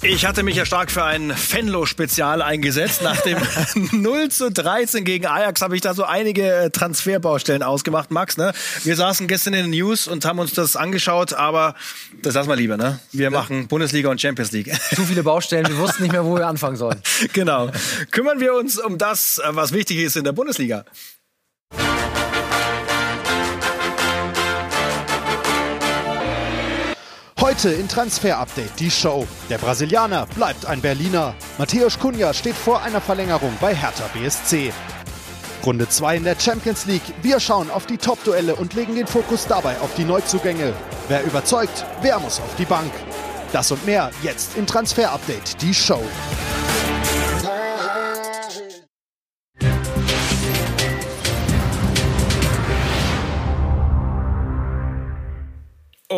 Ich hatte mich ja stark für ein Fenlo-Spezial eingesetzt. Nach dem 0 zu 13 gegen Ajax habe ich da so einige äh, Transferbaustellen ausgemacht, Max. Ne? Wir saßen gestern in den News und haben uns das angeschaut, aber das lassen wir lieber. Ne? Wir machen Bundesliga und Champions League. Zu viele Baustellen, wir wussten nicht mehr, wo wir anfangen sollen. Genau. Kümmern wir uns um das, äh, was wichtig ist in der Bundesliga. Heute in Transfer Update die Show. Der Brasilianer bleibt ein Berliner. Matthäus Kunja steht vor einer Verlängerung bei Hertha BSC. Runde 2 in der Champions League. Wir schauen auf die Top-Duelle und legen den Fokus dabei auf die Neuzugänge. Wer überzeugt, wer muss auf die Bank. Das und mehr jetzt in Transfer Update die Show.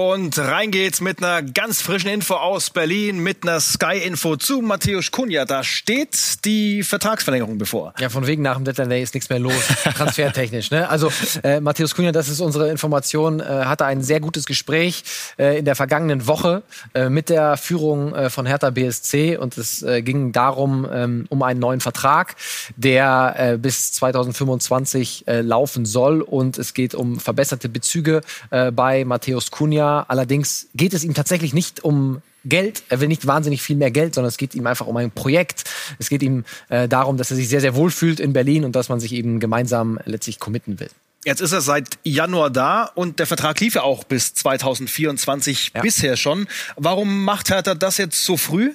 Und rein geht's mit einer ganz frischen Info aus Berlin, mit einer Sky-Info zu Matthäus Kunja. Da steht die Vertragsverlängerung bevor. Ja, von wegen nach dem Deadline Day ist nichts mehr los, transfertechnisch. Ne? Also äh, Matthäus Kunja, das ist unsere Information, äh, hatte ein sehr gutes Gespräch äh, in der vergangenen Woche äh, mit der Führung äh, von Hertha BSC und es äh, ging darum, ähm, um einen neuen Vertrag, der äh, bis 2025 äh, laufen soll und es geht um verbesserte Bezüge äh, bei Matthäus Kunja Jahr. Allerdings geht es ihm tatsächlich nicht um Geld. Er will nicht wahnsinnig viel mehr Geld, sondern es geht ihm einfach um ein Projekt. Es geht ihm äh, darum, dass er sich sehr, sehr wohl fühlt in Berlin und dass man sich eben gemeinsam letztlich committen will. Jetzt ist er seit Januar da und der Vertrag lief ja auch bis 2024 ja. bisher schon. Warum macht Hertha das jetzt so früh?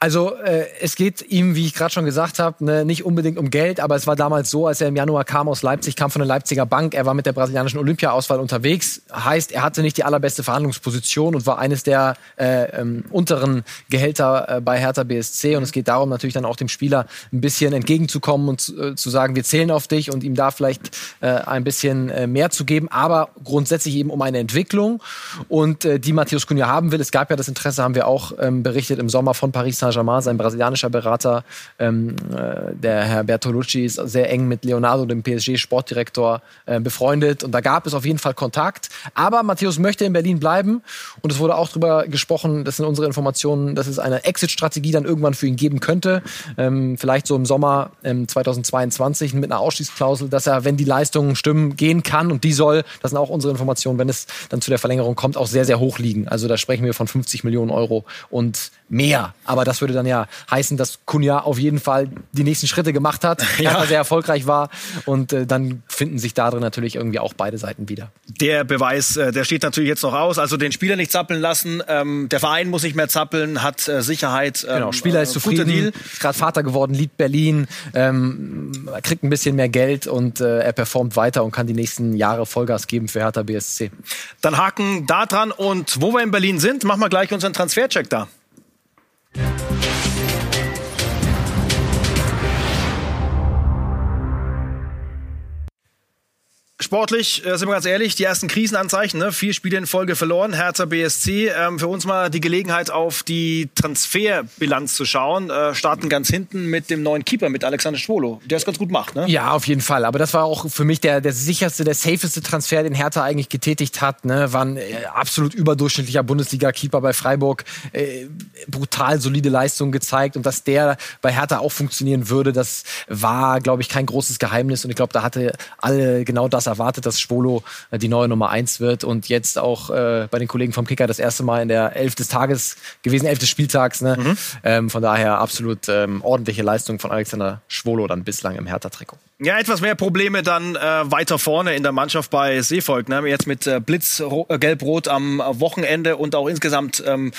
Also äh, es geht ihm, wie ich gerade schon gesagt habe, ne, nicht unbedingt um Geld, aber es war damals so, als er im Januar kam aus Leipzig, kam von der Leipziger Bank, er war mit der brasilianischen Olympiaauswahl unterwegs, heißt, er hatte nicht die allerbeste Verhandlungsposition und war eines der äh, ähm, unteren Gehälter äh, bei Hertha BSC und es geht darum natürlich dann auch dem Spieler ein bisschen entgegenzukommen und zu, äh, zu sagen, wir zählen auf dich und ihm da vielleicht äh, ein bisschen äh, mehr zu geben, aber grundsätzlich eben um eine Entwicklung. Und äh, die Matthäus Cunha haben will. Es gab ja das Interesse, haben wir auch ähm, berichtet im Sommer von Paris Saint-Germain, sein brasilianischer Berater, ähm, äh, der Herr Bertolucci, ist sehr eng mit Leonardo, dem PSG-Sportdirektor, äh, befreundet. Und da gab es auf jeden Fall Kontakt. Aber Matthäus möchte in Berlin bleiben. Und es wurde auch darüber gesprochen, das sind unsere Informationen, dass es eine Exit-Strategie dann irgendwann für ihn geben könnte. Ähm, vielleicht so im Sommer ähm, 2022 mit einer Ausstiegsklausel, dass er, wenn die Leistungen stimmen, gehen kann. Und die soll, das sind auch unsere Informationen, wenn es dann zu der Verlängerung kommt, auch sehr, sehr hoch liegen. Also da sprechen wir von 50 Millionen Euro und mehr. Aber das würde dann ja heißen, dass Kunja auf jeden Fall die nächsten Schritte gemacht hat, ja. sehr erfolgreich war. Und äh, dann finden sich darin natürlich irgendwie auch beide Seiten wieder. Der Beweis, äh, der steht natürlich jetzt noch aus. Also den Spieler nicht zappeln lassen. Ähm, der Verein muss nicht mehr zappeln, hat äh, Sicherheit. Ähm, genau, Spieler ist äh, zufrieden, ist gerade Vater geworden, liebt Berlin, ähm, kriegt ein bisschen mehr Geld und äh, er performt weiter und kann die nächsten Jahre Vollgas geben für Hertha BSC. Dann haken da dran und wo wir in Berlin sind, machen wir gleich unseren Transfercheck da. Bye. Sportlich, äh, sind wir ganz ehrlich, die ersten Krisenanzeichen, ne? vier Spiele in Folge verloren, Hertha BSC. Ähm, für uns mal die Gelegenheit, auf die Transferbilanz zu schauen. Äh, starten ganz hinten mit dem neuen Keeper, mit Alexander Schwolo, der es ganz gut macht. Ne? Ja, auf jeden Fall. Aber das war auch für mich der, der sicherste, der safeste Transfer, den Hertha eigentlich getätigt hat. Ne? War ein äh, absolut überdurchschnittlicher Bundesliga-Keeper bei Freiburg. Äh, brutal solide Leistung gezeigt. Und dass der bei Hertha auch funktionieren würde, das war, glaube ich, kein großes Geheimnis. Und ich glaube, da hatte alle genau das erwartet, dass Schwolo äh, die neue Nummer eins wird und jetzt auch äh, bei den Kollegen vom Kicker das erste Mal in der Elf des Tages gewesen, Elf des Spieltags. Ne? Mhm. Ähm, von daher absolut ähm, ordentliche Leistung von Alexander Schwolo dann bislang im Hertha-Trikot. Ja, etwas mehr Probleme dann äh, weiter vorne in der Mannschaft bei Seevolk. Ne? Jetzt mit äh, Blitz äh, gelb-rot am Wochenende und auch insgesamt ähm,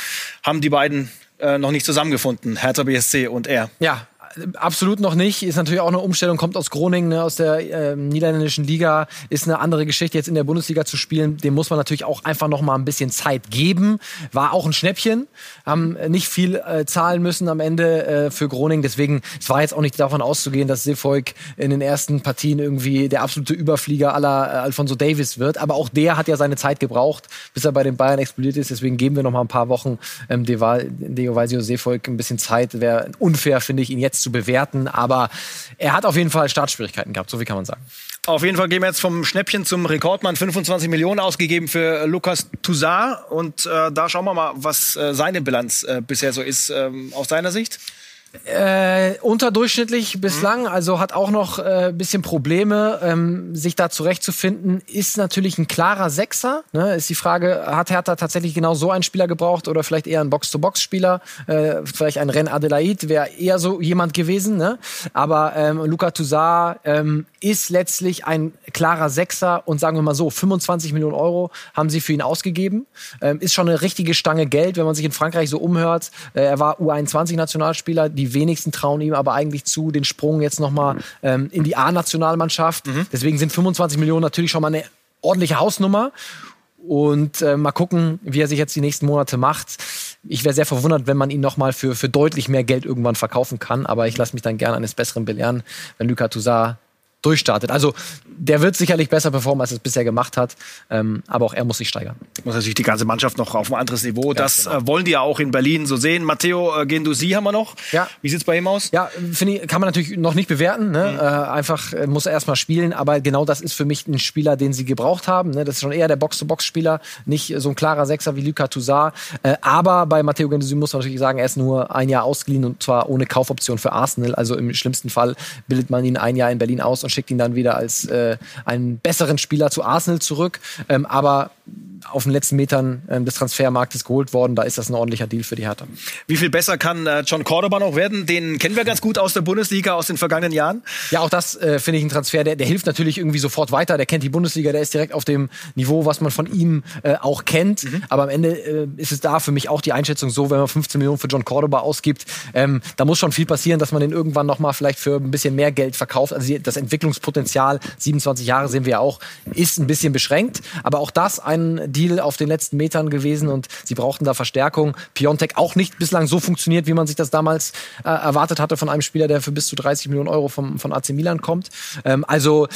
haben die beiden äh, noch nicht zusammengefunden, Hertha BSC und er. Ja, absolut noch nicht. Ist natürlich auch eine Umstellung, kommt aus Groningen, ne, aus der äh, niederländischen Liga. Ist eine andere Geschichte, jetzt in der Bundesliga zu spielen. Dem muss man natürlich auch einfach noch mal ein bisschen Zeit geben. War auch ein Schnäppchen. Haben nicht viel äh, zahlen müssen am Ende äh, für Groningen. Deswegen, es war jetzt auch nicht davon auszugehen, dass Seevolk in den ersten Partien irgendwie der absolute Überflieger aller äh, Alfonso Davis wird. Aber auch der hat ja seine Zeit gebraucht, bis er bei den Bayern explodiert ist. Deswegen geben wir noch mal ein paar Wochen ähm, Deo Valsio Seevolk ein bisschen Zeit. Wäre unfair, finde ich, ihn jetzt zu bewerten. Aber er hat auf jeden Fall Startschwierigkeiten gehabt, so wie kann man sagen. Auf jeden Fall gehen wir jetzt vom Schnäppchen zum Rekordmann. 25 Millionen ausgegeben für Lukas Toussaint. Und äh, da schauen wir mal, was äh, seine Bilanz äh, bisher so ist, ähm, aus deiner Sicht. Äh, unterdurchschnittlich bislang, mhm. also hat auch noch äh, bisschen Probleme, ähm, sich da zurechtzufinden. Ist natürlich ein klarer Sechser. Ne? Ist die Frage, hat Hertha tatsächlich genau so einen Spieler gebraucht oder vielleicht eher einen Box-to-Box-Spieler? Äh, vielleicht ein Ren Adelaide wäre eher so jemand gewesen. Ne? Aber ähm, Luca Toussaint ähm, ist letztlich ein klarer Sechser und sagen wir mal so, 25 Millionen Euro haben sie für ihn ausgegeben. Ähm, ist schon eine richtige Stange Geld, wenn man sich in Frankreich so umhört. Äh, er war U21-Nationalspieler die wenigsten trauen ihm aber eigentlich zu, den Sprung jetzt nochmal ähm, in die A-Nationalmannschaft. Mhm. Deswegen sind 25 Millionen natürlich schon mal eine ordentliche Hausnummer. Und äh, mal gucken, wie er sich jetzt die nächsten Monate macht. Ich wäre sehr verwundert, wenn man ihn nochmal für, für deutlich mehr Geld irgendwann verkaufen kann. Aber ich lasse mich dann gerne eines Besseren belehren, wenn Luka Toussaint durchstartet. Also der wird sicherlich besser performen, als er es bisher gemacht hat. Ähm, aber auch er muss sich steigern. Muss natürlich die ganze Mannschaft noch auf ein anderes Niveau. Ganz das genau. äh, wollen die ja auch in Berlin so sehen. Matteo äh, Gendusi haben wir noch. Ja. Wie sieht's bei ihm aus? Ja, ich, kann man natürlich noch nicht bewerten. Ne? Mhm. Äh, einfach äh, muss er erstmal spielen. Aber genau das ist für mich ein Spieler, den sie gebraucht haben. Ne? Das ist schon eher der Box-to-Box-Spieler, nicht so ein klarer Sechser wie Luka Toussaint. Äh, aber bei Matteo Gendusi muss man natürlich sagen, er ist nur ein Jahr ausgeliehen und zwar ohne Kaufoption für Arsenal. Also im schlimmsten Fall bildet man ihn ein Jahr in Berlin aus und schickt ihn dann wieder als äh, einen besseren Spieler zu Arsenal zurück. Ähm, aber auf den letzten Metern ähm, des Transfermarktes geholt worden. Da ist das ein ordentlicher Deal für die Hertha. Wie viel besser kann äh, John Cordoba noch werden? Den kennen wir ganz gut aus der Bundesliga aus den vergangenen Jahren. Ja, auch das äh, finde ich ein Transfer, der, der hilft natürlich irgendwie sofort weiter. Der kennt die Bundesliga, der ist direkt auf dem Niveau, was man von ihm äh, auch kennt. Mhm. Aber am Ende äh, ist es da für mich auch die Einschätzung so, wenn man 15 Millionen für John Cordoba ausgibt, ähm, da muss schon viel passieren, dass man den irgendwann nochmal vielleicht für ein bisschen mehr Geld verkauft. Also das Entwicklungspotenzial, 27 Jahre sehen wir ja auch, ist ein bisschen beschränkt. Aber auch das ein Deal auf den letzten Metern gewesen und sie brauchten da Verstärkung. Piontek auch nicht bislang so funktioniert, wie man sich das damals äh, erwartet hatte von einem Spieler, der für bis zu 30 Millionen Euro vom, von AC Milan kommt. Ähm, also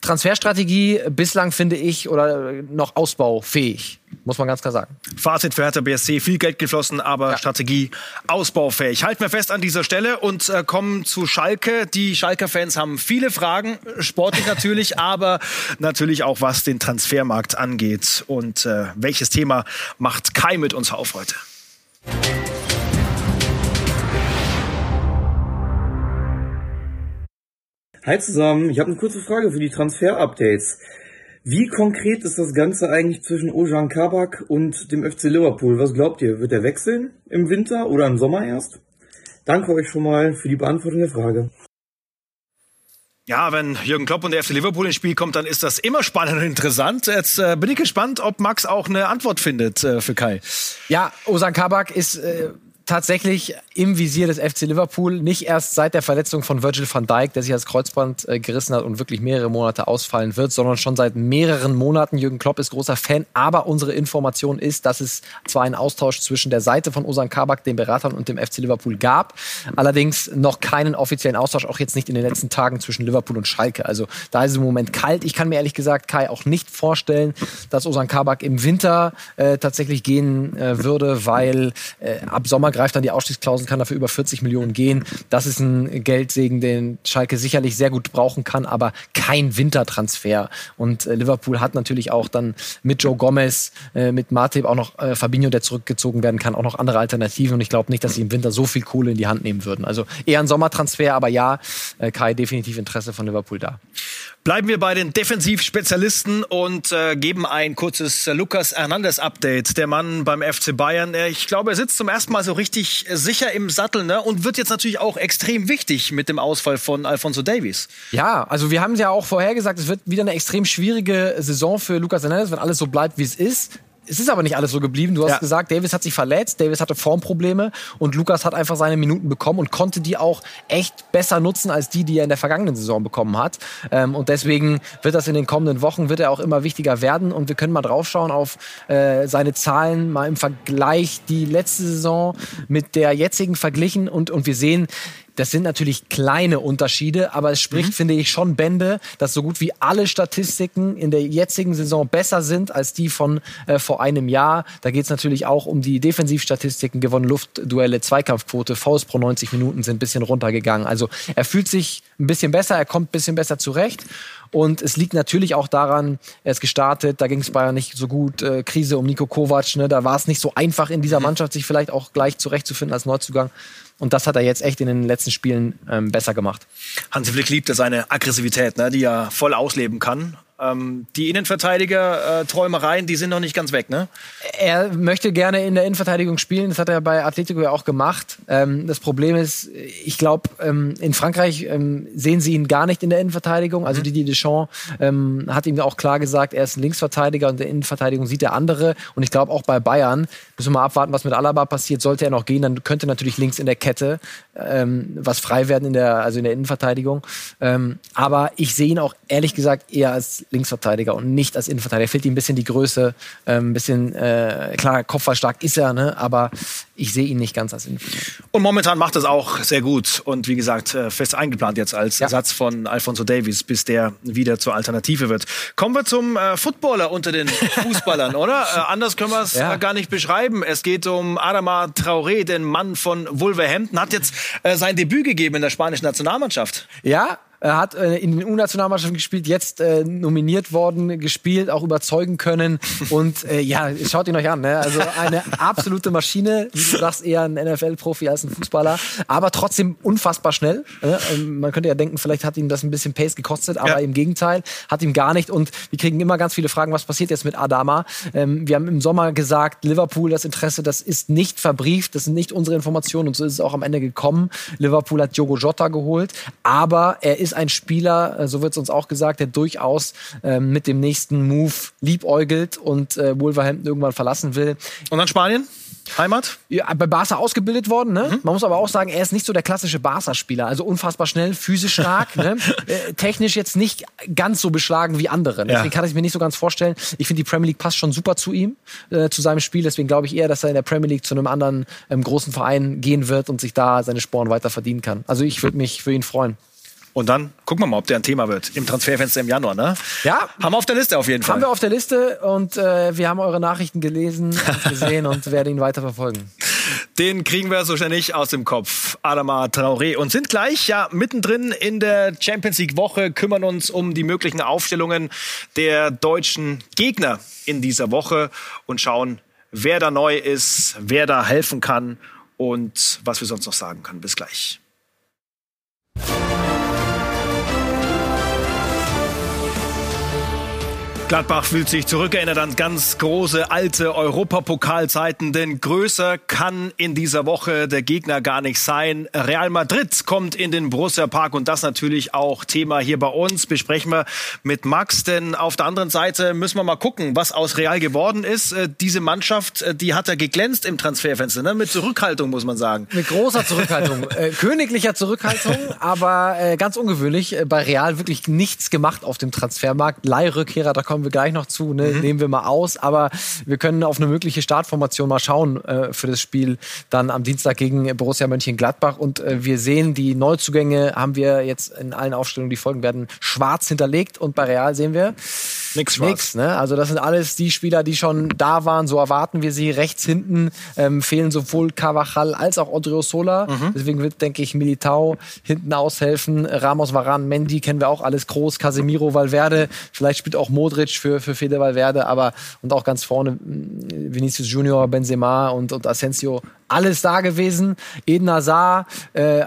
Transferstrategie bislang finde ich oder noch ausbaufähig. Muss man ganz klar sagen. Fazit für Hertha BSC, viel Geld geflossen, aber ja. Strategie ausbaufähig. Halten wir fest an dieser Stelle und äh, kommen zu Schalke. Die Schalke-Fans haben viele Fragen, sportlich natürlich, aber natürlich auch was den Transfermarkt angeht. Und äh, welches Thema macht Kai mit uns auf heute? Hi zusammen, ich habe eine kurze Frage für die Transfer-Updates. Wie konkret ist das Ganze eigentlich zwischen Ojan Kabak und dem FC Liverpool? Was glaubt ihr? Wird er wechseln im Winter oder im Sommer erst? Danke euch schon mal für die Beantwortung der Frage. Ja, wenn Jürgen Klopp und der FC Liverpool ins Spiel kommt, dann ist das immer spannend und interessant. Jetzt äh, bin ich gespannt, ob Max auch eine Antwort findet äh, für Kai. Ja, Osan Kabak ist äh, tatsächlich im Visier des FC Liverpool, nicht erst seit der Verletzung von Virgil van Dijk, der sich das Kreuzband äh, gerissen hat und wirklich mehrere Monate ausfallen wird, sondern schon seit mehreren Monaten. Jürgen Klopp ist großer Fan, aber unsere Information ist, dass es zwar einen Austausch zwischen der Seite von Osan Kabak, den Beratern und dem FC Liverpool gab, allerdings noch keinen offiziellen Austausch, auch jetzt nicht in den letzten Tagen zwischen Liverpool und Schalke. Also da ist es im Moment kalt. Ich kann mir ehrlich gesagt, Kai, auch nicht vorstellen, dass Osan Kabak im Winter äh, tatsächlich gehen äh, würde, weil äh, ab Sommer greift dann die Ausstiegsklausel, kann dafür über 40 Millionen gehen. Das ist ein Geldsegen, den Schalke sicherlich sehr gut brauchen kann, aber kein Wintertransfer. Und äh, Liverpool hat natürlich auch dann mit Joe Gomez, äh, mit Matip auch noch äh, Fabinho, der zurückgezogen werden kann, auch noch andere Alternativen. Und ich glaube nicht, dass sie im Winter so viel Kohle in die Hand nehmen würden. Also eher ein Sommertransfer, aber ja, äh, Kai, definitiv Interesse von Liverpool da. Bleiben wir bei den Defensivspezialisten und äh, geben ein kurzes äh, Lukas Hernandez Update. Der Mann beim FC Bayern, äh, ich glaube, er sitzt zum ersten Mal so richtig sicher im Sattel ne? und wird jetzt natürlich auch extrem wichtig mit dem Ausfall von Alfonso Davies. Ja, also wir haben ja auch vorhergesagt, es wird wieder eine extrem schwierige Saison für Lukas Hernandez, wenn alles so bleibt, wie es ist. Es ist aber nicht alles so geblieben. Du hast ja. gesagt, Davis hat sich verletzt, Davis hatte Formprobleme und Lukas hat einfach seine Minuten bekommen und konnte die auch echt besser nutzen als die, die er in der vergangenen Saison bekommen hat. Ähm, und deswegen wird das in den kommenden Wochen wird er auch immer wichtiger werden und wir können mal draufschauen auf äh, seine Zahlen mal im Vergleich die letzte Saison mit der jetzigen verglichen und und wir sehen, das sind natürlich kleine Unterschiede, aber es spricht, mhm. finde ich, schon Bände, dass so gut wie alle Statistiken in der jetzigen Saison besser sind als die von äh, vor einem Jahr. Da geht es natürlich auch um die Defensivstatistiken, gewonnen Luftduelle, Zweikampfquote, Faust pro 90 Minuten sind ein bisschen runtergegangen. Also er fühlt sich ein bisschen besser, er kommt ein bisschen besser zurecht. Und es liegt natürlich auch daran, er ist gestartet, da ging es Bayern nicht so gut, äh, Krise um Nico Kovac, ne, da war es nicht so einfach in dieser mhm. Mannschaft, sich vielleicht auch gleich zurechtzufinden als Neuzugang. Und das hat er jetzt echt in den letzten Spielen ähm, besser gemacht. Hansi Flick liebt seine Aggressivität, ne, die er voll ausleben kann. Ähm, die Innenverteidiger-Träumereien, äh, die sind noch nicht ganz weg, ne? Er möchte gerne in der Innenverteidigung spielen. Das hat er bei Atletico ja auch gemacht. Ähm, das Problem ist, ich glaube, ähm, in Frankreich ähm, sehen sie ihn gar nicht in der Innenverteidigung. Also mhm. Didier Deschamps ähm, hat ihm auch klar gesagt, er ist ein Linksverteidiger und in der Innenverteidigung sieht er andere. Und ich glaube auch bei Bayern, müssen wir mal abwarten, was mit Alaba passiert. Sollte er noch gehen, dann könnte natürlich links in der Kette ähm, was frei werden in der, also in der Innenverteidigung. aber ich sehe ihn auch ehrlich gesagt eher als Linksverteidiger und nicht als Innenverteidiger. Fehlt ihm ein bisschen die Größe, ähm, ein bisschen, äh, klar, kopfballstark ist er, ne? aber ich sehe ihn nicht ganz als Innenverteidiger. Und momentan macht es auch sehr gut und wie gesagt, äh, fest eingeplant jetzt als ja. Ersatz von Alfonso Davies, bis der wieder zur Alternative wird. Kommen wir zum äh, Footballer unter den Fußballern, oder? Äh, anders können wir es ja. gar nicht beschreiben. Es geht um Adama Traoré, den Mann von Wolverhampton, hat jetzt äh, sein Debüt gegeben in der spanischen Nationalmannschaft. Ja, hat äh, in den U-Nationalmannschaften gespielt, jetzt äh, nominiert worden, gespielt, auch überzeugen können. Und äh, ja, schaut ihn euch an. Ne? Also eine absolute Maschine. Wie du sagst, eher ein NFL-Profi als ein Fußballer. Aber trotzdem unfassbar schnell. Ne? Man könnte ja denken, vielleicht hat ihm das ein bisschen Pace gekostet, aber ja. im Gegenteil, hat ihm gar nicht. Und wir kriegen immer ganz viele Fragen, was passiert jetzt mit Adama? Ähm, wir haben im Sommer gesagt, Liverpool, das Interesse, das ist nicht verbrieft, das sind nicht unsere Informationen. Und so ist es auch am Ende gekommen. Liverpool hat Diogo Jota geholt. Aber er ist ein Spieler, äh, so wird es uns auch gesagt, der durchaus äh, mit dem nächsten Move liebäugelt und äh, Wolverhampton irgendwann verlassen will. Und dann Spanien? Heimat? Ja, bei Barca ausgebildet worden. Ne? Mhm. Man muss aber auch sagen, er ist nicht so der klassische Barca-Spieler. Also unfassbar schnell, physisch stark, ne? äh, technisch jetzt nicht ganz so beschlagen wie andere. Deswegen ja. kann ich mir nicht so ganz vorstellen. Ich finde, die Premier League passt schon super zu ihm, äh, zu seinem Spiel. Deswegen glaube ich eher, dass er in der Premier League zu einem anderen ähm, großen Verein gehen wird und sich da seine Sporen weiter verdienen kann. Also ich würde mich für ihn freuen. Und dann gucken wir mal, ob der ein Thema wird im Transferfenster im Januar, ne? Ja. Haben wir auf der Liste auf jeden Fall. Haben wir auf der Liste und äh, wir haben eure Nachrichten gelesen und gesehen und werden ihn weiter verfolgen. Den kriegen wir so schnell nicht aus dem Kopf. Adama Traoré. Und sind gleich ja mittendrin in der Champions League Woche, kümmern uns um die möglichen Aufstellungen der deutschen Gegner in dieser Woche und schauen, wer da neu ist, wer da helfen kann und was wir sonst noch sagen können. Bis gleich. Gladbach fühlt sich zurückerinnert an ganz große alte Europapokalzeiten, denn größer kann in dieser Woche der Gegner gar nicht sein. Real Madrid kommt in den Borussia Park und das natürlich auch Thema hier bei uns. Besprechen wir mit Max, denn auf der anderen Seite müssen wir mal gucken, was aus Real geworden ist. Äh, diese Mannschaft, äh, die hat ja geglänzt im Transferfenster, ne? mit Zurückhaltung muss man sagen. Mit großer Zurückhaltung, äh, königlicher Zurückhaltung, aber äh, ganz ungewöhnlich. Äh, bei Real wirklich nichts gemacht auf dem Transfermarkt. Leihrückkehrer, da kommt kommen wir gleich noch zu, ne? mhm. nehmen wir mal aus. Aber wir können auf eine mögliche Startformation mal schauen äh, für das Spiel dann am Dienstag gegen Borussia Mönchengladbach. Und äh, wir sehen, die Neuzugänge haben wir jetzt in allen Aufstellungen, die folgen werden, schwarz hinterlegt. Und bei Real sehen wir Nix schwarz. Nix, ne? Also das sind alles die Spieler, die schon da waren. So erwarten wir sie. Rechts hinten ähm, fehlen sowohl Carvajal als auch Odriozola. Mhm. Deswegen wird, denke ich, Militao hinten aushelfen. Ramos, Varan, Mendy kennen wir auch alles groß. Casemiro, Valverde. Vielleicht spielt auch Modric für, für Fede Valverde. Aber und auch ganz vorne mm, Vinicius Junior, Benzema und, und Asensio alles da gewesen. Eden Hazard äh,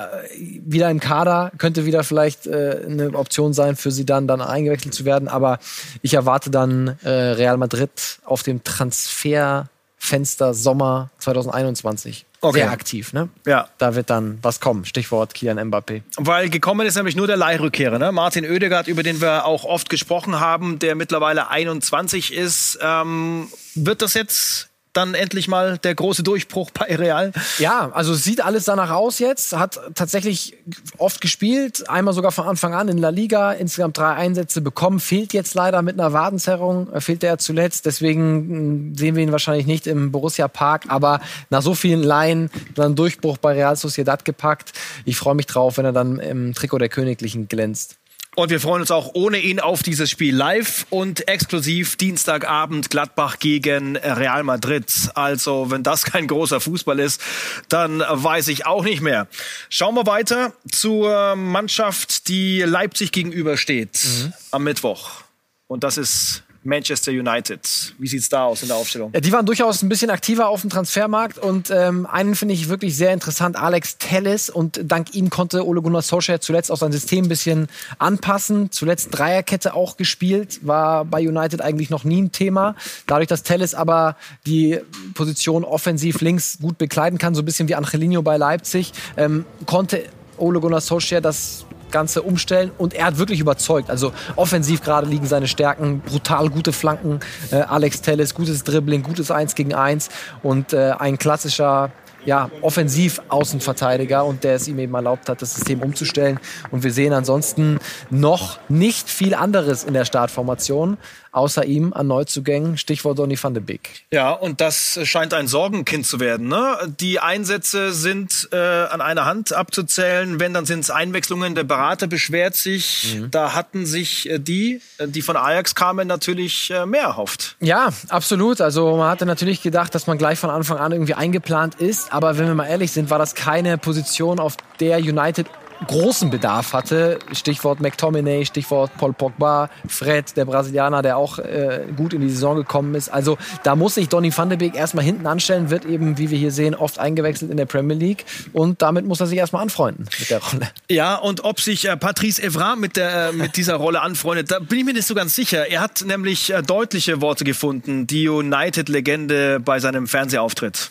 wieder im Kader, könnte wieder vielleicht äh, eine Option sein für sie dann, dann eingewechselt zu werden. Aber ich erwarte dann äh, Real Madrid auf dem Transferfenster Sommer 2021. Okay. Sehr aktiv, ne? Ja. Da wird dann was kommen. Stichwort Kian Mbappé. Weil gekommen ist nämlich nur der Leihrückkehrer, ne? Martin Oedegaard, über den wir auch oft gesprochen haben, der mittlerweile 21 ist. Ähm, wird das jetzt dann endlich mal der große Durchbruch bei Real. Ja, also sieht alles danach aus jetzt. Hat tatsächlich oft gespielt, einmal sogar von Anfang an in La Liga, insgesamt drei Einsätze bekommen. Fehlt jetzt leider mit einer Wadenzerrung, äh, fehlt er zuletzt. Deswegen mm, sehen wir ihn wahrscheinlich nicht im Borussia Park. Aber nach so vielen Laien dann Durchbruch bei Real Sociedad gepackt. Ich freue mich drauf, wenn er dann im Trikot der Königlichen glänzt. Und wir freuen uns auch ohne ihn auf dieses Spiel live und exklusiv Dienstagabend Gladbach gegen Real Madrid. Also, wenn das kein großer Fußball ist, dann weiß ich auch nicht mehr. Schauen wir weiter zur Mannschaft, die Leipzig gegenübersteht mhm. am Mittwoch. Und das ist Manchester United. Wie sieht's da aus in der Aufstellung? Ja, die waren durchaus ein bisschen aktiver auf dem Transfermarkt und ähm, einen finde ich wirklich sehr interessant, Alex Telles. Und dank ihm konnte Ole Gunnar Solskjaer zuletzt auch sein System ein bisschen anpassen. Zuletzt Dreierkette auch gespielt, war bei United eigentlich noch nie ein Thema. Dadurch, dass Telles aber die Position offensiv links gut bekleiden kann, so ein bisschen wie Angelino bei Leipzig, ähm, konnte Ole Gunnar Solskjaer das Ganze umstellen und er hat wirklich überzeugt. Also offensiv gerade liegen seine Stärken, brutal gute Flanken, äh, Alex Telles, gutes Dribbling, gutes 1 gegen 1 und äh, ein klassischer ja, offensiv Außenverteidiger und der es ihm eben erlaubt hat, das System umzustellen. Und wir sehen ansonsten noch nicht viel anderes in der Startformation außer ihm an Neuzugängen. Stichwort Donny van de Beek. Ja, und das scheint ein Sorgenkind zu werden. Ne? Die Einsätze sind äh, an einer Hand abzuzählen. Wenn, dann sind es Einwechslungen. Der Berater beschwert sich. Mhm. Da hatten sich äh, die, äh, die von Ajax kamen, natürlich äh, mehr erhofft. Ja, absolut. Also man hatte natürlich gedacht, dass man gleich von Anfang an irgendwie eingeplant ist. Aber wenn wir mal ehrlich sind, war das keine Position, auf der United großen Bedarf hatte. Stichwort McTominay, Stichwort Paul Pogba, Fred, der Brasilianer, der auch äh, gut in die Saison gekommen ist. Also da muss sich Donny van de Beek erstmal hinten anstellen, wird eben, wie wir hier sehen, oft eingewechselt in der Premier League und damit muss er sich erstmal anfreunden mit der Rolle. Ja, und ob sich äh, Patrice Evra mit, der, äh, mit dieser Rolle anfreundet, da bin ich mir nicht so ganz sicher. Er hat nämlich äh, deutliche Worte gefunden, die United-Legende bei seinem Fernsehauftritt.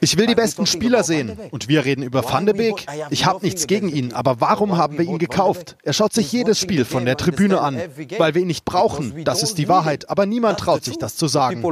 Ich will die besten Spieler sehen. Und wir reden über Van de Beek. Ich habe nichts gegen ihn, aber warum haben wir ihn gekauft? Er schaut sich jedes Spiel von der Tribüne an, weil wir ihn nicht brauchen. Das ist die Wahrheit, aber niemand traut sich das zu sagen.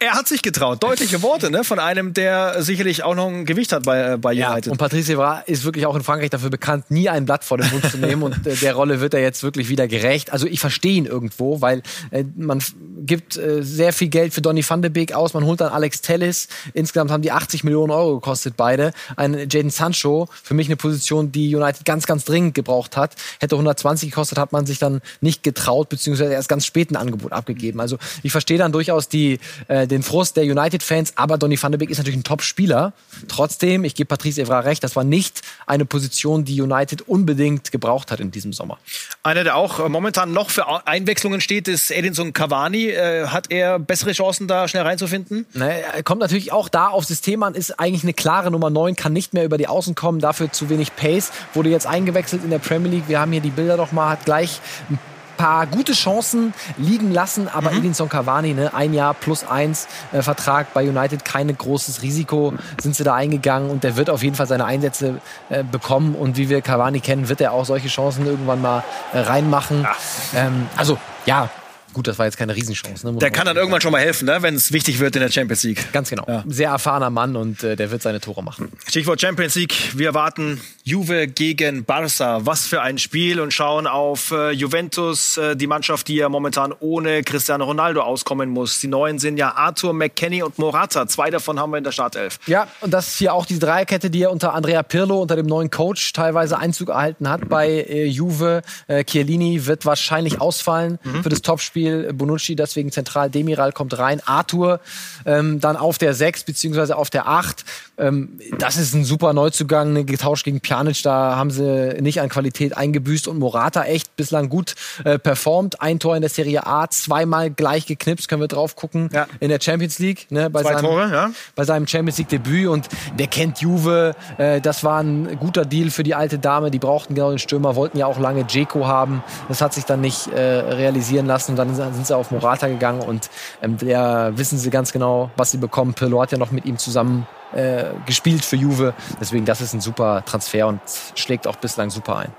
Er hat sich getraut. Deutliche Worte ne? von einem, der sicherlich auch noch ein Gewicht hat bei, äh, bei United. Ja, und Patrice Evra ist wirklich auch in Frankreich dafür bekannt, nie ein Blatt vor den Mund zu nehmen. und äh, der Rolle wird er jetzt wirklich wieder gerecht. Also ich verstehe ihn irgendwo, weil äh, man gibt äh, sehr viel Geld für Donny van de Beek aus. Man holt dann Alex Tellis. Insgesamt haben die 80 Millionen Euro gekostet beide. Ein Jaden Sancho, für mich eine Position, die United ganz, ganz dringend gebraucht hat. Hätte 120 gekostet, hat man sich dann nicht getraut, beziehungsweise erst ganz spät ein Angebot abgegeben. Also ich verstehe dann durchaus die äh, den Frust der United-Fans. Aber Donny van de Beek ist natürlich ein Top-Spieler. Trotzdem, ich gebe Patrice Evra recht, das war nicht eine Position, die United unbedingt gebraucht hat in diesem Sommer. Einer, der auch äh, momentan noch für Einwechslungen steht, ist Edinson Cavani. Äh, hat er bessere Chancen, da schnell reinzufinden? Ne, er kommt natürlich auch da aufs System an, ist eigentlich eine klare Nummer 9, kann nicht mehr über die Außen kommen, dafür zu wenig Pace. Wurde jetzt eingewechselt in der Premier League. Wir haben hier die Bilder doch mal, hat gleich ein paar gute Chancen liegen lassen, aber mhm. Edinson Cavani, ne, ein Jahr plus eins äh, Vertrag bei United, kein großes Risiko sind sie da eingegangen und der wird auf jeden Fall seine Einsätze äh, bekommen und wie wir Cavani kennen, wird er auch solche Chancen irgendwann mal äh, reinmachen. Ähm, also ja, Gut, das war jetzt keine Riesenchance. Ne? Der kann dann irgendwann schon mal helfen, ne? wenn es wichtig wird in der Champions League. Ganz genau. Ja. Sehr erfahrener Mann und äh, der wird seine Tore machen. Stichwort Champions League. Wir warten Juve gegen Barca. Was für ein Spiel und schauen auf äh, Juventus, äh, die Mannschaft, die ja momentan ohne Cristiano Ronaldo auskommen muss. Die neuen sind ja Arthur, McKenny und Morata. Zwei davon haben wir in der Startelf. Ja, und das ist hier auch die Dreierkette, die ja unter Andrea Pirlo, unter dem neuen Coach, teilweise Einzug erhalten hat bei äh, Juve. Äh, Chiellini wird wahrscheinlich ausfallen mhm. für das Topspiel Spiel. Bonucci deswegen zentral, Demiral kommt rein, Arthur ähm, dann auf der 6 beziehungsweise auf der 8. Ähm, das ist ein super Neuzugang, ne, getauscht gegen Pjanic, da haben sie nicht an Qualität eingebüßt und Morata echt bislang gut äh, performt. Ein Tor in der Serie A, zweimal gleich geknipst, können wir drauf gucken, ja. in der Champions League. Ne, bei, Zwei seinem, Tore, ja. bei seinem Champions League Debüt und der kennt Juve. Äh, das war ein guter Deal für die alte Dame, die brauchten genau den Stürmer, wollten ja auch lange Jeko haben. Das hat sich dann nicht äh, realisieren lassen und dann dann sind sie auf Morata gegangen und ähm, der wissen sie ganz genau, was sie bekommen. Pirlo hat ja noch mit ihm zusammen äh, gespielt für Juve. Deswegen, das ist ein super Transfer und schlägt auch bislang super ein.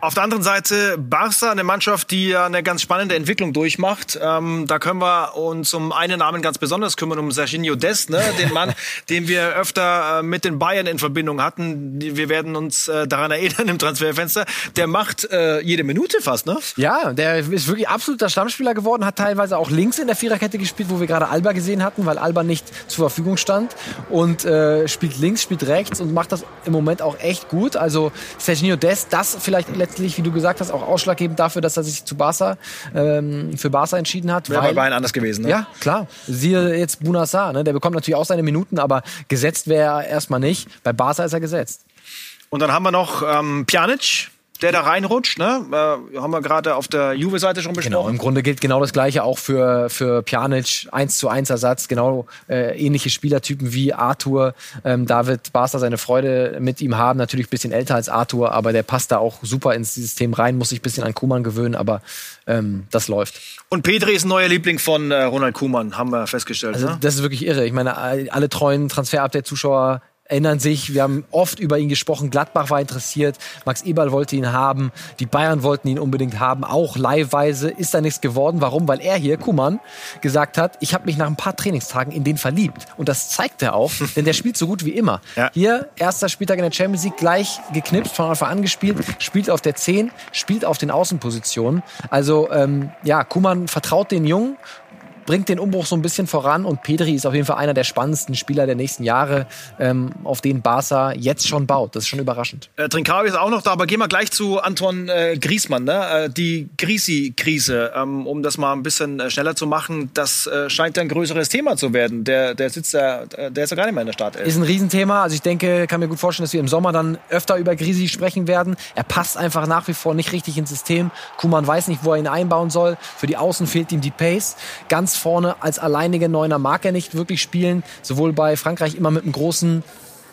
Auf der anderen Seite Barca, eine Mannschaft, die ja eine ganz spannende Entwicklung durchmacht. Ähm, da können wir uns um einen Namen ganz besonders kümmern, um Serginho Dest, ne? den Mann, den wir öfter äh, mit den Bayern in Verbindung hatten. Wir werden uns äh, daran erinnern im Transferfenster. Der macht äh, jede Minute fast, ne? Ja, der ist wirklich absoluter Stammspieler geworden, hat teilweise auch links in der Viererkette gespielt, wo wir gerade Alba gesehen hatten, weil Alba nicht zur Verfügung stand und äh, spielt links, spielt rechts und macht das im Moment auch echt gut. Also Serginho Dest, das vielleicht letztlich, wie du gesagt hast, auch ausschlaggebend dafür, dass er sich zu Barca, ähm, für Barca entschieden hat. Wäre bei Bayern anders gewesen, ne? Ja, klar. Siehe jetzt Bunassar, ne? der bekommt natürlich auch seine Minuten, aber gesetzt wäre er erstmal nicht. Bei Barca ist er gesetzt. Und dann haben wir noch ähm, Pjanic, der da reinrutscht, ne? Äh, haben wir gerade auf der Juve-Seite schon besprochen. Genau, im Grunde gilt genau das Gleiche auch für, für Pjanic, 1 zu 1 Ersatz, genau äh, ähnliche Spielertypen wie Arthur. Ähm, da wird Barca seine Freude mit ihm haben, natürlich ein bisschen älter als Arthur, aber der passt da auch super ins System rein, muss sich ein bisschen an Kuman gewöhnen, aber ähm, das läuft. Und Petri ist ein neuer Liebling von äh, Ronald Kuman, haben wir festgestellt. Also ne? das ist wirklich irre. Ich meine, alle treuen Transfer-Update-Zuschauer erinnern sich, wir haben oft über ihn gesprochen. Gladbach war interessiert, Max Eberl wollte ihn haben, die Bayern wollten ihn unbedingt haben, auch leihweise. Ist da nichts geworden. Warum? Weil er hier, Kuman, gesagt hat, ich habe mich nach ein paar Trainingstagen in den verliebt. Und das zeigt er auch, denn der spielt so gut wie immer. Ja. Hier, erster Spieltag in der Champions League, gleich geknipst, von Anfang an gespielt, spielt auf der 10, spielt auf den Außenpositionen. Also ähm, ja, Kuman vertraut den Jungen bringt den Umbruch so ein bisschen voran und Pedri ist auf jeden Fall einer der spannendsten Spieler der nächsten Jahre, ähm, auf den Barca jetzt schon baut. Das ist schon überraschend. Äh, Trincao ist auch noch da, aber gehen wir gleich zu Anton äh, Griesmann. Ne? Äh, die Grisi-Krise, ähm, um das mal ein bisschen äh, schneller zu machen, das äh, scheint ein größeres Thema zu werden. Der, der sitzt da, der ist ja gar nicht mehr in der Stadt. Ist ein Riesenthema. Also ich denke, kann mir gut vorstellen, dass wir im Sommer dann öfter über Grisi sprechen werden. Er passt einfach nach wie vor nicht richtig ins System. Kuman weiß nicht, wo er ihn einbauen soll. Für die Außen fehlt ihm die Pace. Ganz vorne als alleiniger Neuner mag er nicht wirklich spielen. Sowohl bei Frankreich immer mit einem großen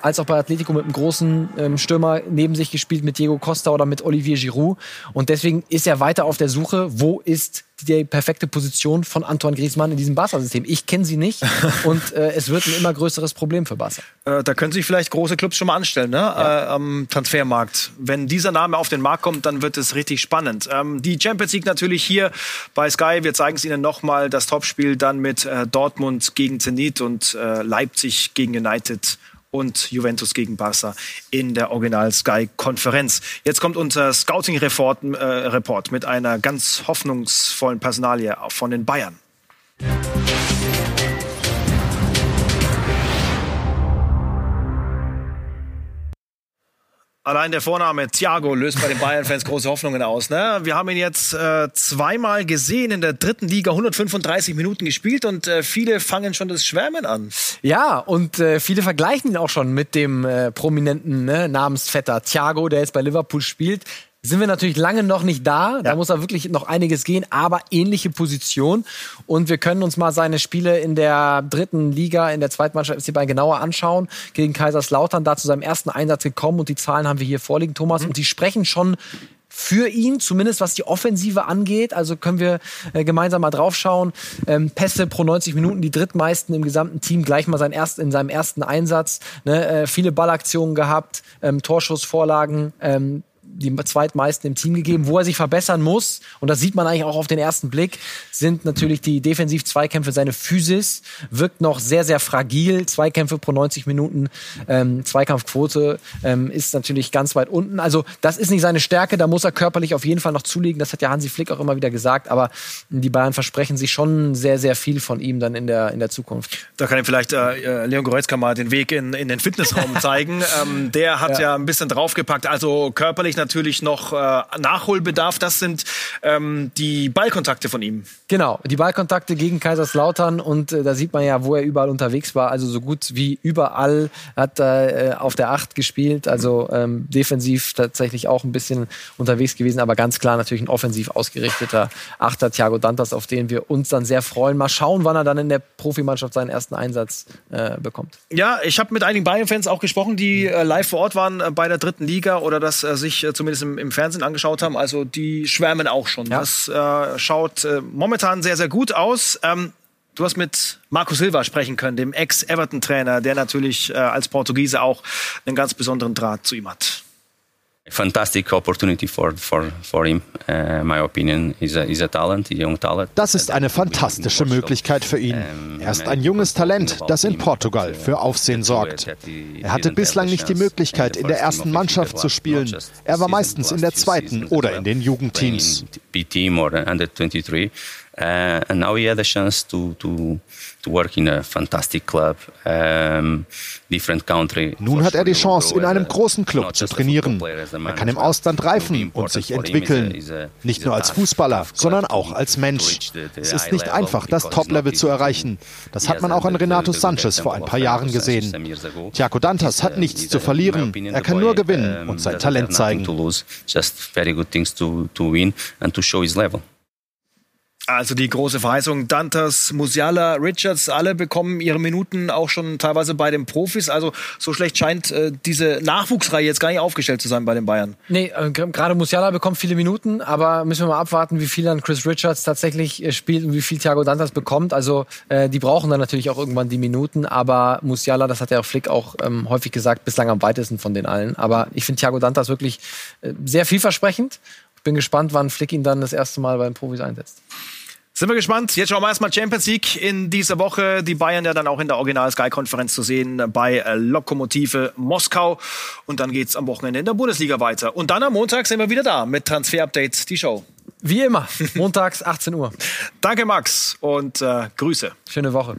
als auch bei Atletico mit einem großen ähm, Stürmer neben sich gespielt mit Diego Costa oder mit Olivier Giroud. Und deswegen ist er weiter auf der Suche, wo ist die perfekte Position von Antoine Griezmann in diesem Barca-System. Ich kenne sie nicht und äh, es wird ein immer größeres Problem für Barca. Äh, da können sich vielleicht große Clubs schon mal anstellen ne? Ja. Äh, am Transfermarkt. Wenn dieser Name auf den Markt kommt, dann wird es richtig spannend. Ähm, die Champions League natürlich hier bei Sky. Wir zeigen es Ihnen nochmal. Das Topspiel dann mit äh, Dortmund gegen Zenit und äh, Leipzig gegen United und Juventus gegen Barca in der Original Sky Konferenz. Jetzt kommt unser Scouting Report, äh, Report mit einer ganz hoffnungsvollen Personalie von den Bayern. Allein der Vorname Thiago löst bei den Bayern-Fans große Hoffnungen aus. Ne? Wir haben ihn jetzt äh, zweimal gesehen in der dritten Liga, 135 Minuten gespielt und äh, viele fangen schon das Schwärmen an. Ja, und äh, viele vergleichen ihn auch schon mit dem äh, prominenten ne, Namensvetter Thiago, der jetzt bei Liverpool spielt sind wir natürlich lange noch nicht da. Da ja. muss da wirklich noch einiges gehen, aber ähnliche Position. Und wir können uns mal seine Spiele in der dritten Liga, in der zweiten Mannschaft FC Bayern genauer anschauen. Gegen Kaiserslautern, da zu seinem ersten Einsatz gekommen und die Zahlen haben wir hier vorliegen, Thomas. Mhm. Und die sprechen schon für ihn, zumindest was die Offensive angeht. Also können wir äh, gemeinsam mal draufschauen. Ähm, Pässe pro 90 Minuten, die drittmeisten im gesamten Team, gleich mal sein erst, in seinem ersten Einsatz. Ne? Äh, viele Ballaktionen gehabt, ähm, Torschussvorlagen. Ähm, die zweitmeisten im Team gegeben. Wo er sich verbessern muss, und das sieht man eigentlich auch auf den ersten Blick, sind natürlich die Defensiv-Zweikämpfe. Seine Physis wirkt noch sehr, sehr fragil. Zweikämpfe pro 90 Minuten, ähm, Zweikampfquote ähm, ist natürlich ganz weit unten. Also das ist nicht seine Stärke, da muss er körperlich auf jeden Fall noch zulegen. Das hat ja Hansi Flick auch immer wieder gesagt. Aber die Bayern versprechen sich schon sehr, sehr viel von ihm dann in der, in der Zukunft. Da kann ihm vielleicht äh, äh Leon Goretzka mal den Weg in, in den Fitnessraum zeigen. ähm, der hat ja. ja ein bisschen draufgepackt. Also körperlich natürlich noch äh, Nachholbedarf. Das sind ähm, die Ballkontakte von ihm. Genau, die Ballkontakte gegen Kaiserslautern und äh, da sieht man ja, wo er überall unterwegs war. Also so gut wie überall hat er äh, auf der Acht gespielt. Also ähm, defensiv tatsächlich auch ein bisschen unterwegs gewesen, aber ganz klar natürlich ein offensiv ausgerichteter Achter Thiago Dantas, auf den wir uns dann sehr freuen. Mal schauen, wann er dann in der Profimannschaft seinen ersten Einsatz äh, bekommt. Ja, ich habe mit einigen Bayern-Fans auch gesprochen, die äh, live vor Ort waren äh, bei der dritten Liga oder das äh, sich äh, zumindest im, im, Fernsehen angeschaut haben. Also die schwärmen auch schon. Ja. Das äh, schaut äh, momentan sehr, sehr gut aus. Ähm, Du hast mit Marco Silva sprechen können, dem Ex-Everton-Trainer, der natürlich äh, als Portugiese auch einen ganz besonderen Draht zu ihm hat. Fantastic opportunity for, for, for him, uh, my opinion. He's a, he's a talent, a young talent. Das ist eine fantastische Möglichkeit für ihn. Er ist ein junges Talent, das in Portugal für Aufsehen sorgt. Er hatte bislang nicht die Möglichkeit, in der ersten Mannschaft zu spielen. Er war meistens in der zweiten oder in den Jugendteams. B-Team oder Under 23. Uh, and now he had a chance to, to, to work in a fantastic club, um, different country. Nun hat er die Chance, in einem großen Club zu trainieren. Er kann im Ausland reifen und sich entwickeln. Nicht nur als Fußballer, sondern auch als Mensch. Es ist nicht einfach, das Top-Level zu erreichen. Das hat man auch an Renato Sanchez vor ein paar Jahren gesehen. Thiago Dantas hat nichts zu verlieren. Er kann nur gewinnen und sein Talent zeigen. Just very good things to, to win and to show his level. Also die große Verheißung. Dantas, Musiala, Richards, alle bekommen ihre Minuten auch schon teilweise bei den Profis. Also so schlecht scheint äh, diese Nachwuchsreihe jetzt gar nicht aufgestellt zu sein bei den Bayern. Nee, äh, gerade Musiala bekommt viele Minuten, aber müssen wir mal abwarten, wie viel dann Chris Richards tatsächlich äh, spielt und wie viel Thiago Dantas bekommt. Also äh, die brauchen dann natürlich auch irgendwann die Minuten, aber Musiala, das hat ja auch Flick auch ähm, häufig gesagt, bislang am weitesten von den allen. Aber ich finde Thiago Dantas wirklich äh, sehr vielversprechend. Ich bin gespannt, wann Flick ihn dann das erste Mal bei den Profis einsetzt. Sind wir gespannt. Jetzt schauen wir erstmal Champions League in dieser Woche. Die Bayern ja dann auch in der Original Sky Konferenz zu sehen bei Lokomotive Moskau. Und dann geht's am Wochenende in der Bundesliga weiter. Und dann am Montag sind wir wieder da mit Transfer Updates, die Show. Wie immer, montags 18 Uhr. Danke Max und äh, Grüße. Schöne Woche.